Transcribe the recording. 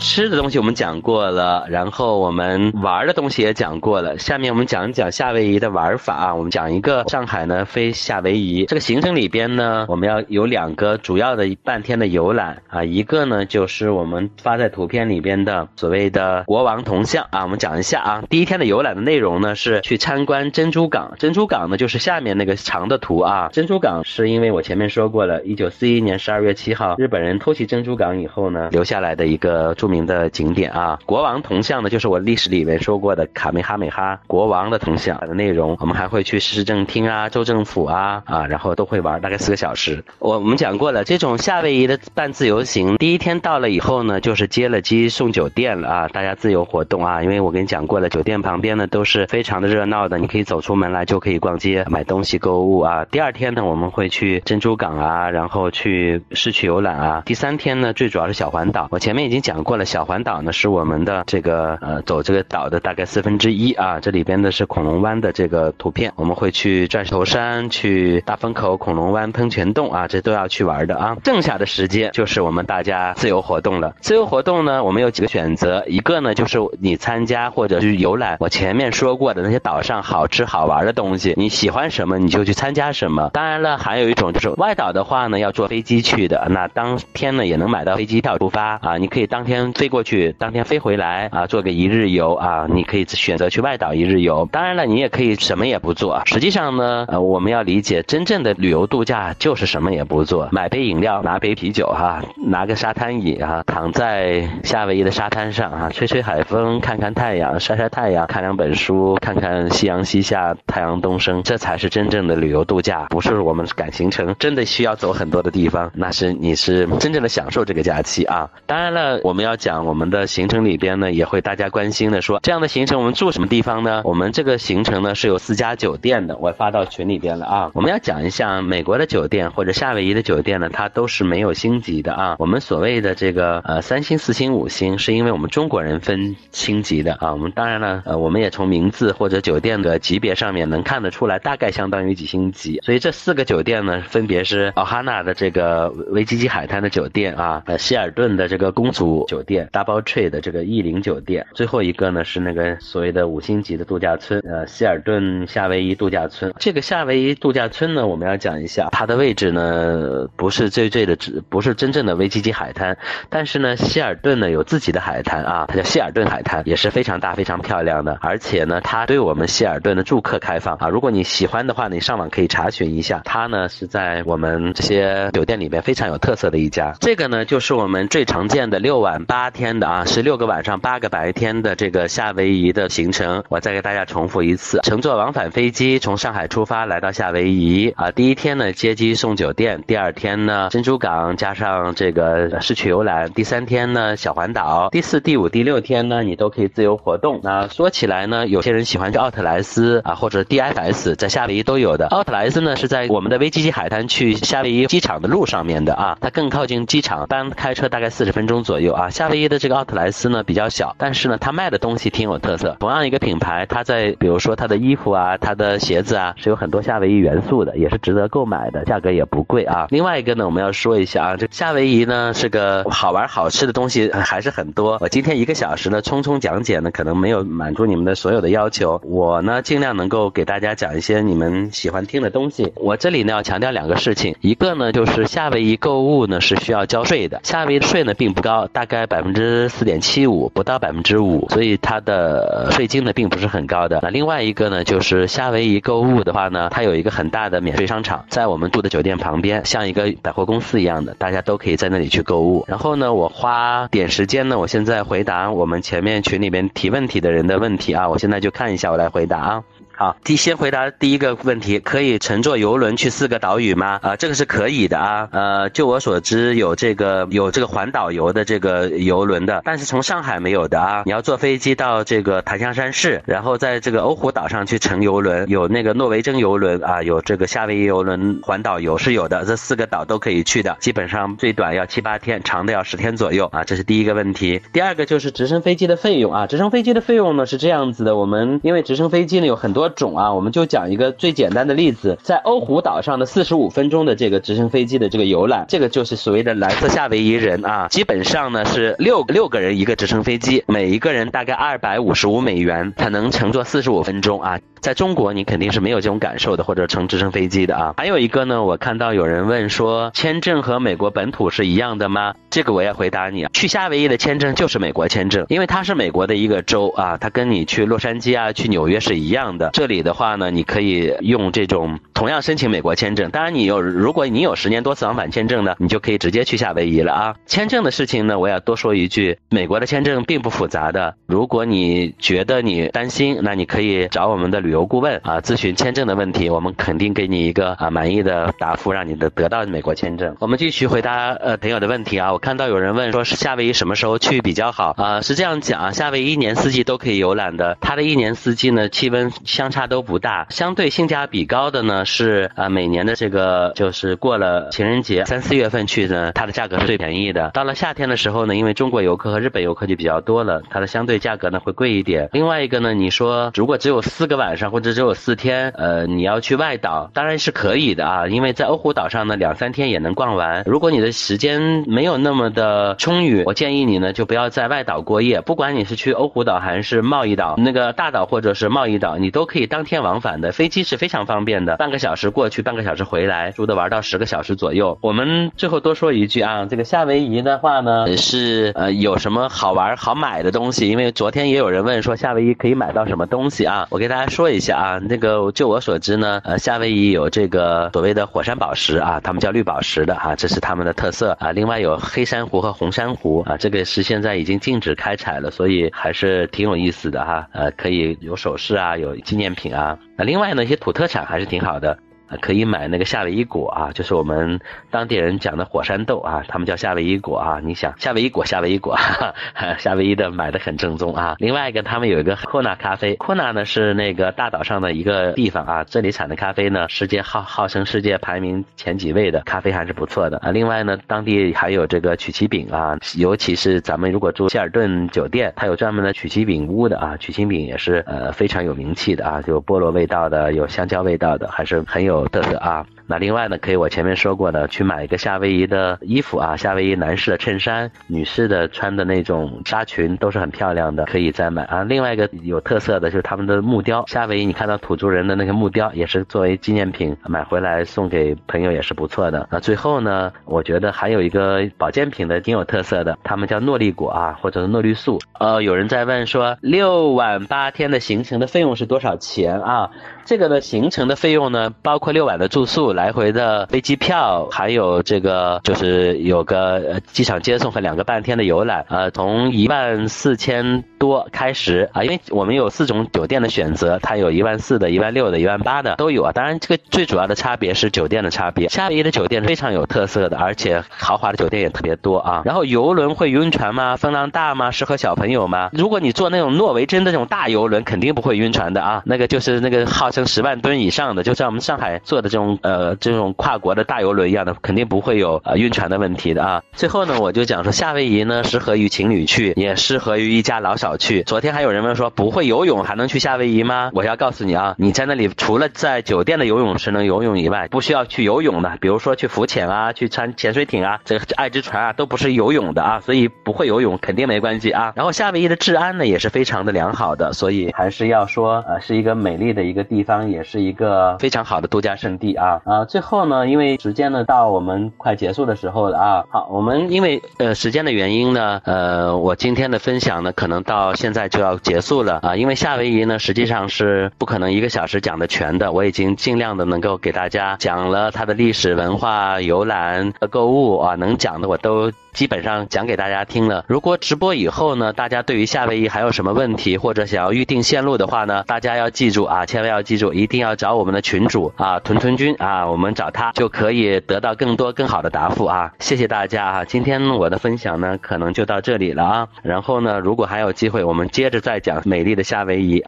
吃的东西我们讲过了，然后我们玩的东西也讲过了。下面我们讲一讲夏威夷的玩法啊。我们讲一个上海呢飞夏威夷这个行程里边呢，我们要有两个主要的半天的游览啊。一个呢就是我们发在图片里边的所谓的国王铜像啊。我们讲一下啊，第一天的游览的内容呢是去参观珍珠港。珍珠港呢就是下面那个长的图啊。珍珠港是因为我前面说过了，一九四一年十二月七号日本人偷袭珍珠港以后呢留下来的一个著名的景点啊。国王铜像呢就是我历史里面说过的卡梅哈美哈国王的铜像的内容。我们还会去市政厅啊、州政府啊啊，然后都会玩大概四个小时。我我们讲过了，这种夏威夷的半自由行，第一天到了以后呢，就是接了机送酒店了啊，大家自由活动啊。因为我跟你讲过了，酒店旁边呢都是非常的热闹的，你可以走出门来就可以逛街、买东西、购物啊。第二天呢，我们会去珍珠港啊，然后去市区游览啊。第三天呢，最主要是小环岛。我前面已经讲过了，小环岛呢是我们的这个呃走这个岛的大概四分之一啊。这里边的是恐龙湾的这个图片，我们会去钻石头山、去大风口、恐龙湾、喷泉洞啊，这都要去玩的啊。剩下的时间就是我们大家自由活动了。自由活动呢，我们有几个选择，一个呢就是你参加或者是游览我前面说过的那些岛上好吃好玩的东西，你喜欢什么你就去参加什么。当然了，还有一种就是外岛的话呢，要坐飞机去的，那当天呢也能买到飞机票出发啊，你可以当天飞过去，当天飞回来啊，做个一日游啊，你可以选择去外岛一日游。当然了，你也可以什么也不做。实际上呢，呃，我们要理解真正的旅游度假就是什么也不做，买杯饮料，拿杯啤酒哈，拿个沙滩椅哈，躺在夏威夷的沙滩上啊，吹吹海风，看看太阳，晒晒太阳，看两本书，看看夕阳西下，太阳东升，这才是真正的旅游度假，不是我们赶行程，真的需要走很多的地方，那是你是真正的享受这个假期啊。当然了，我们要讲我们的行程里边呢，也会大家关心的说，这样的行程我们住什么地方呢？我们这个行程呢是有四家酒店的，我发到群里边了啊。我们要讲一下美国的酒店或者夏威夷的酒店呢，它都是没有星级的啊。我们所谓的这个呃三星、四星、五星，是因为我们中国人分星级的啊。我们当然了，呃，我们也从名字或者酒店的级别上面能看得出来，大概相当于几星级。所以这四个酒店呢，分别是奥哈纳的这个维基基海滩的酒店啊，呃，希尔顿的这个公主酒店店，Double Tree 的这个逸林酒店，最后一个呢是那个所谓的五星级的度假村，呃，希尔顿夏威夷度假村。这个夏威夷度假村呢，我们要讲一下它的位置呢，不是最最的，不是真正的维基基海滩，但是呢，希尔顿呢有自己的海滩啊，它叫希尔顿海滩，也是非常大、非常漂亮的，而且呢，它对我们希尔顿的住客开放啊。如果你喜欢的话，你上网可以查询一下，它呢是在我们这些酒店里面非常有特色的一家。这个呢就是我们最常见的六晚八八天的啊，十六个晚上八个白天的这个夏威夷的行程。我再给大家重复一次：乘坐往返飞机从上海出发来到夏威夷啊，第一天呢接机送酒店，第二天呢珍珠港加上这个市区游览，第三天呢小环岛，第四、第五、第六天呢你都可以自由活动。那说起来呢，有些人喜欢去奥特莱斯啊，或者 DFS，在夏威夷都有的。奥特莱斯呢是在我们的威基基海滩去夏威夷机场的路上面的啊，它更靠近机场，单开车大概四十分钟左右啊。夏威夷的这个奥特莱斯呢比较小，但是呢它卖的东西挺有特色。同样一个品牌，它在比如说它的衣服啊、它的鞋子啊，是有很多夏威夷元素的，也是值得购买的，价格也不贵啊。另外一个呢，我们要说一下啊，这夏威夷呢是个好玩好吃的东西还是很多。我今天一个小时呢匆匆讲解呢，可能没有满足你们的所有的要求。我呢尽量能够给大家讲一些你们喜欢听的东西。我这里呢要强调两个事情，一个呢就是夏威夷购物呢是需要交税的，夏威夷税呢并不高，大概百百分之四点七五，不到百分之五，所以它的税金呢并不是很高的。那另外一个呢就是夏威夷购物的话呢，它有一个很大的免税商场，在我们住的酒店旁边，像一个百货公司一样的，大家都可以在那里去购物。然后呢，我花点时间呢，我现在回答我们前面群里边提问题的人的问题啊，我现在就看一下，我来回答啊。好，第先回答第一个问题，可以乘坐游轮去四个岛屿吗？啊，这个是可以的啊。呃，就我所知，有这个有这个环岛游的这个游轮的，但是从上海没有的啊。你要坐飞机到这个檀香山市，然后在这个欧胡岛上去乘游轮，有那个诺维珍游轮啊，有这个夏威夷游轮环岛游是有的，这四个岛都可以去的，基本上最短要七八天，长的要十天左右啊。这是第一个问题。第二个就是直升飞机的费用啊，直升飞机的费用呢是这样子的，我们因为直升飞机呢有很多。种啊，我们就讲一个最简单的例子，在欧胡岛上的四十五分钟的这个直升飞机的这个游览，这个就是所谓的蓝色夏威夷人啊，基本上呢是六六个人一个直升飞机，每一个人大概二百五十五美元，才能乘坐四十五分钟啊。在中国，你肯定是没有这种感受的，或者乘直升飞机的啊。还有一个呢，我看到有人问说，签证和美国本土是一样的吗？这个我也回答你啊，去夏威夷的签证就是美国签证，因为它是美国的一个州啊，它跟你去洛杉矶啊、去纽约是一样的。这里的话呢，你可以用这种同样申请美国签证。当然，你有如果你有十年多次往返签证呢，你就可以直接去夏威夷了啊。签证的事情呢，我要多说一句，美国的签证并不复杂的。如果你觉得你担心，那你可以找我们的旅旅游顾问啊。咨询签证的问题，我们肯定给你一个啊满意的答复，让你的得到美国签证。我们继续回答呃朋友的问题啊。我看到有人问说是夏威夷什么时候去比较好啊？是这样讲啊，夏威夷一年四季都可以游览的，它的一年四季呢气温相差都不大，相对性价比高的呢是啊每年的这个就是过了情人节三四月份去呢，它的价格是最便宜的。到了夏天的时候呢，因为中国游客和日本游客就比较多了，它的相对价格呢会贵一点。另外一个呢，你说如果只有四个晚上上或者只有四。天，呃，你要去外岛，当然是可以的啊，因为在欧胡岛上呢，两三天也能逛完。如果你的时间没有那么的充裕，我建议你呢，就不要在外岛过夜。不管你是去欧胡岛还是贸易岛，那个大岛或者是贸易岛，你都可以当天往返的，飞机是非常方便的，半个小时过去，半个小时回来，住的玩到十个小时左右。我们最后多说一句啊，这个夏威夷的话呢，是呃有什么好玩好买的东西？因为昨天也有人问说夏威夷可以买到什么东西啊？我给大家说一下啊，那个。就我所知呢，呃，夏威夷有这个所谓的火山宝石啊，他们叫绿宝石的哈，这是他们的特色啊。另外有黑珊瑚和红珊瑚啊，这个是现在已经禁止开采了，所以还是挺有意思的哈。呃，可以有首饰啊，有纪念品啊。那另外呢，一些土特产还是挺好的。可以买那个夏威夷果啊，就是我们当地人讲的火山豆啊，他们叫夏威夷果啊。你想夏威夷果，夏威夷果，哈哈夏威夷的买的很正宗啊。另外一个，他们有一个库纳咖啡，库纳呢是那个大岛上的一个地方啊，这里产的咖啡呢，世界号号称世界排名前几位的咖啡还是不错的啊。另外呢，当地还有这个曲奇饼啊，尤其是咱们如果住希尔顿酒店，它有专门的曲奇饼屋的啊，曲奇饼也是呃非常有名气的啊，有菠萝味道的，有香蕉味道的，还是很有。特色啊，那另外呢，可以我前面说过的，去买一个夏威夷的衣服啊，夏威夷男士的衬衫，女士的穿的那种纱裙都是很漂亮的，可以再买啊。另外一个有特色的就是他们的木雕，夏威夷你看到土著人的那个木雕，也是作为纪念品买回来送给朋友也是不错的。那最后呢，我觉得还有一个保健品的挺有特色的，他们叫诺丽果啊，或者是诺丽素。呃，有人在问说，六晚八天的行程的费用是多少钱啊？这个的行程的费用呢，包括六晚的住宿、来回的飞机票，还有这个就是有个机场接送和两个半天的游览，呃，从一万四千多开始啊，因为我们有四种酒店的选择，它有一万四的、一万六的、一万八的都有啊。当然，这个最主要的差别是酒店的差别。夏威夷的酒店非常有特色的，而且豪华的酒店也特别多啊。然后游轮会晕船吗？风浪大吗？适合小朋友吗？如果你坐那种诺维珍的那种大游轮，肯定不会晕船的啊。那个就是那个号。称十万吨以上的，就像我们上海做的这种呃这种跨国的大游轮一样的，肯定不会有呃晕船的问题的啊。最后呢，我就讲说夏威夷呢适合于情侣去，也适合于一家老小去。昨天还有人问说不会游泳还能去夏威夷吗？我要告诉你啊，你在那里除了在酒店的游泳池能游泳以外，不需要去游泳的，比如说去浮潜啊，去穿潜水艇啊，这个爱之船啊都不是游泳的啊，所以不会游泳肯定没关系啊。然后夏威夷的治安呢也是非常的良好的，所以还是要说呃是一个美丽的一个地。方也是一个非常好的度假胜地啊啊！最后呢，因为时间呢到我们快结束的时候了啊。好，我们因为呃时间的原因呢，呃，我今天的分享呢可能到到现在就要结束了啊。因为夏威夷呢实际上是不可能一个小时讲的全的，我已经尽量的能够给大家讲了它的历史文化、游览、购物啊，能讲的我都。基本上讲给大家听了。如果直播以后呢，大家对于夏威夷还有什么问题，或者想要预定线路的话呢，大家要记住啊，千万要记住，一定要找我们的群主啊，屯屯君啊，我们找他就可以得到更多更好的答复啊。谢谢大家啊，今天我的分享呢，可能就到这里了啊。然后呢，如果还有机会，我们接着再讲美丽的夏威夷。